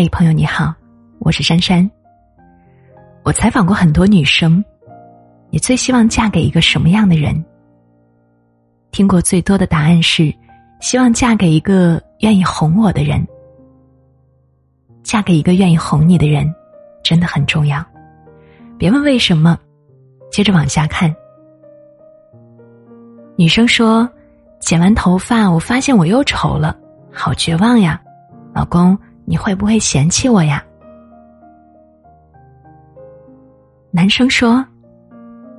嘿，朋友你好，我是珊珊。我采访过很多女生，你最希望嫁给一个什么样的人？听过最多的答案是，希望嫁给一个愿意哄我的人。嫁给一个愿意哄你的人，真的很重要。别问为什么，接着往下看。女生说：“剪完头发，我发现我又丑了，好绝望呀，老公。”你会不会嫌弃我呀？男生说：“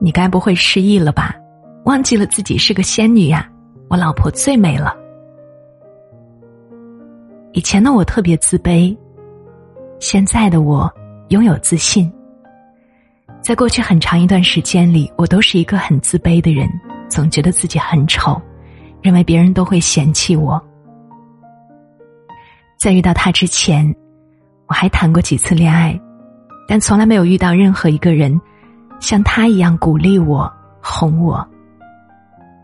你该不会失忆了吧？忘记了自己是个仙女呀？我老婆最美了。”以前的我特别自卑，现在的我拥有自信。在过去很长一段时间里，我都是一个很自卑的人，总觉得自己很丑，认为别人都会嫌弃我。在遇到他之前，我还谈过几次恋爱，但从来没有遇到任何一个人像他一样鼓励我、哄我。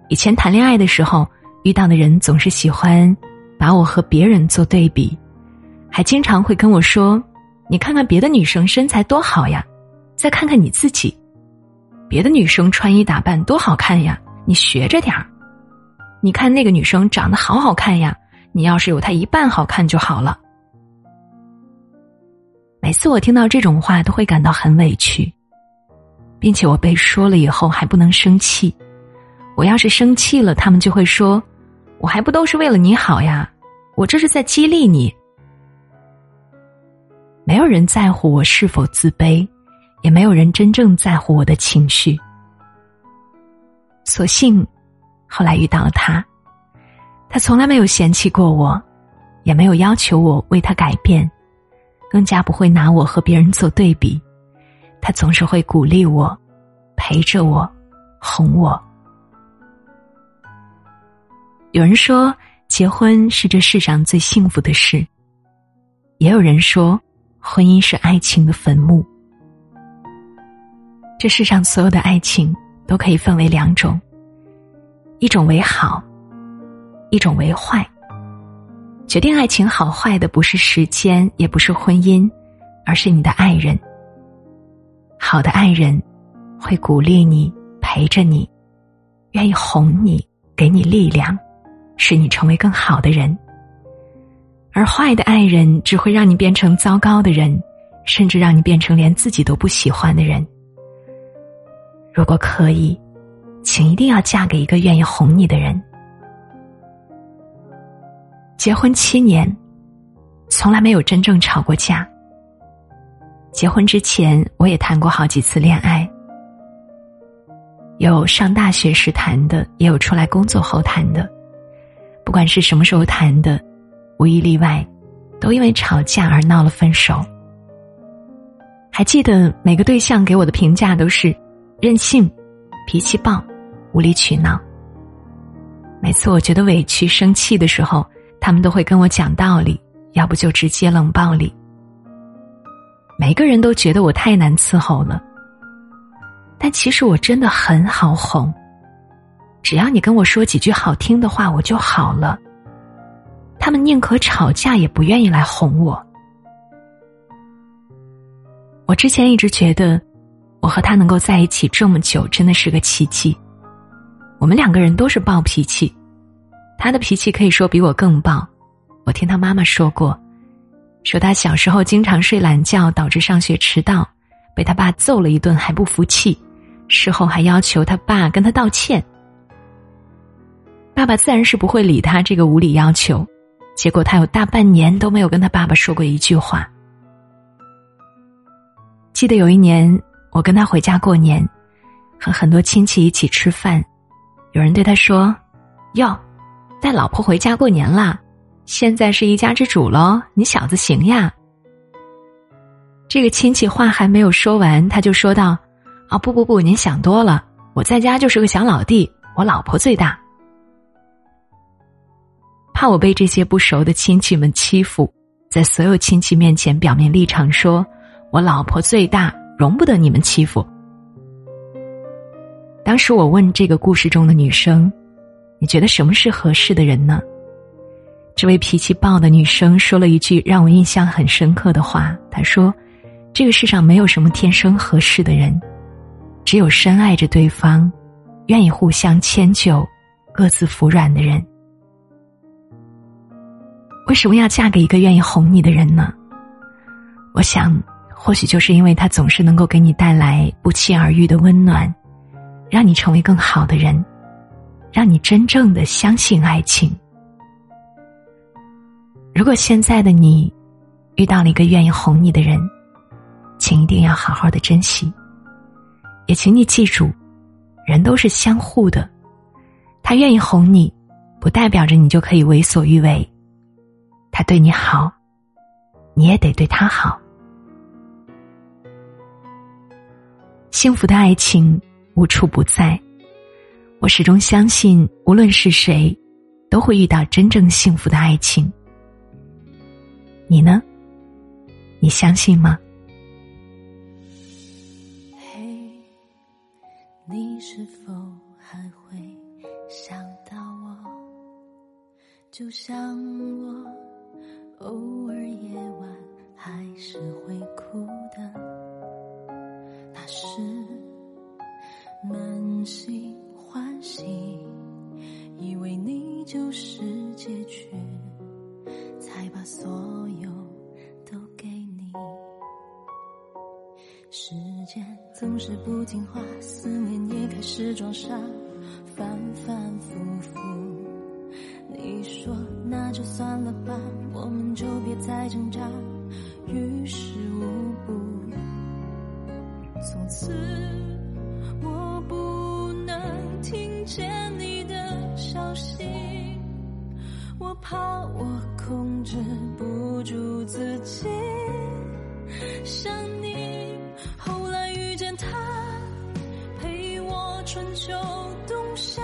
以前谈恋爱的时候，遇到的人总是喜欢把我和别人做对比，还经常会跟我说：“你看看别的女生身材多好呀，再看看你自己，别的女生穿衣打扮多好看呀，你学着点儿。你看那个女生长得好好看呀。”你要是有他一半好看就好了。每次我听到这种话，都会感到很委屈，并且我被说了以后还不能生气。我要是生气了，他们就会说：“我还不都是为了你好呀？我这是在激励你。”没有人在乎我是否自卑，也没有人真正在乎我的情绪。所幸，后来遇到了他。他从来没有嫌弃过我，也没有要求我为他改变，更加不会拿我和别人做对比。他总是会鼓励我，陪着我，哄我。有人说，结婚是这世上最幸福的事；也有人说，婚姻是爱情的坟墓。这世上所有的爱情都可以分为两种，一种为好。一种为坏，决定爱情好坏的不是时间，也不是婚姻，而是你的爱人。好的爱人，会鼓励你，陪着你，愿意哄你，给你力量，使你成为更好的人。而坏的爱人，只会让你变成糟糕的人，甚至让你变成连自己都不喜欢的人。如果可以，请一定要嫁给一个愿意哄你的人。结婚七年，从来没有真正吵过架。结婚之前，我也谈过好几次恋爱，有上大学时谈的，也有出来工作后谈的。不管是什么时候谈的，无一例外，都因为吵架而闹了分手。还记得每个对象给我的评价都是任性、脾气暴、无理取闹。每次我觉得委屈、生气的时候。他们都会跟我讲道理，要不就直接冷暴力。每个人都觉得我太难伺候了，但其实我真的很好哄。只要你跟我说几句好听的话，我就好了。他们宁可吵架，也不愿意来哄我。我之前一直觉得，我和他能够在一起这么久，真的是个奇迹。我们两个人都是暴脾气。他的脾气可以说比我更暴，我听他妈妈说过，说他小时候经常睡懒觉，导致上学迟到，被他爸揍了一顿还不服气，事后还要求他爸跟他道歉。爸爸自然是不会理他这个无理要求，结果他有大半年都没有跟他爸爸说过一句话。记得有一年我跟他回家过年，和很多亲戚一起吃饭，有人对他说：“哟。”带老婆回家过年啦，现在是一家之主喽！你小子行呀！这个亲戚话还没有说完，他就说道：“啊，不不不，您想多了，我在家就是个小老弟，我老婆最大。”怕我被这些不熟的亲戚们欺负，在所有亲戚面前表面立场，说我老婆最大，容不得你们欺负。当时我问这个故事中的女生。你觉得什么是合适的人呢？这位脾气暴的女生说了一句让我印象很深刻的话。她说：“这个世上没有什么天生合适的人，只有深爱着对方，愿意互相迁就，各自服软的人。”为什么要嫁给一个愿意哄你的人呢？我想，或许就是因为他总是能够给你带来不期而遇的温暖，让你成为更好的人，让你真正的相信爱情。如果现在的你遇到了一个愿意哄你的人，请一定要好好的珍惜。也请你记住，人都是相互的，他愿意哄你，不代表着你就可以为所欲为。他对你好，你也得对他好。幸福的爱情无处不在，我始终相信，无论是谁，都会遇到真正幸福的爱情。你呢？你相信吗？嘿，你是否还会想到我？就像我偶尔夜晚还是会哭时间总是不听话，思念也开始装傻，反反复复。你说那就算了吧，我们就别再挣扎，于事无补。从此我不能听见你的消息。我怕我控制不住自己，想你。后来遇见他，陪我春秋冬夏。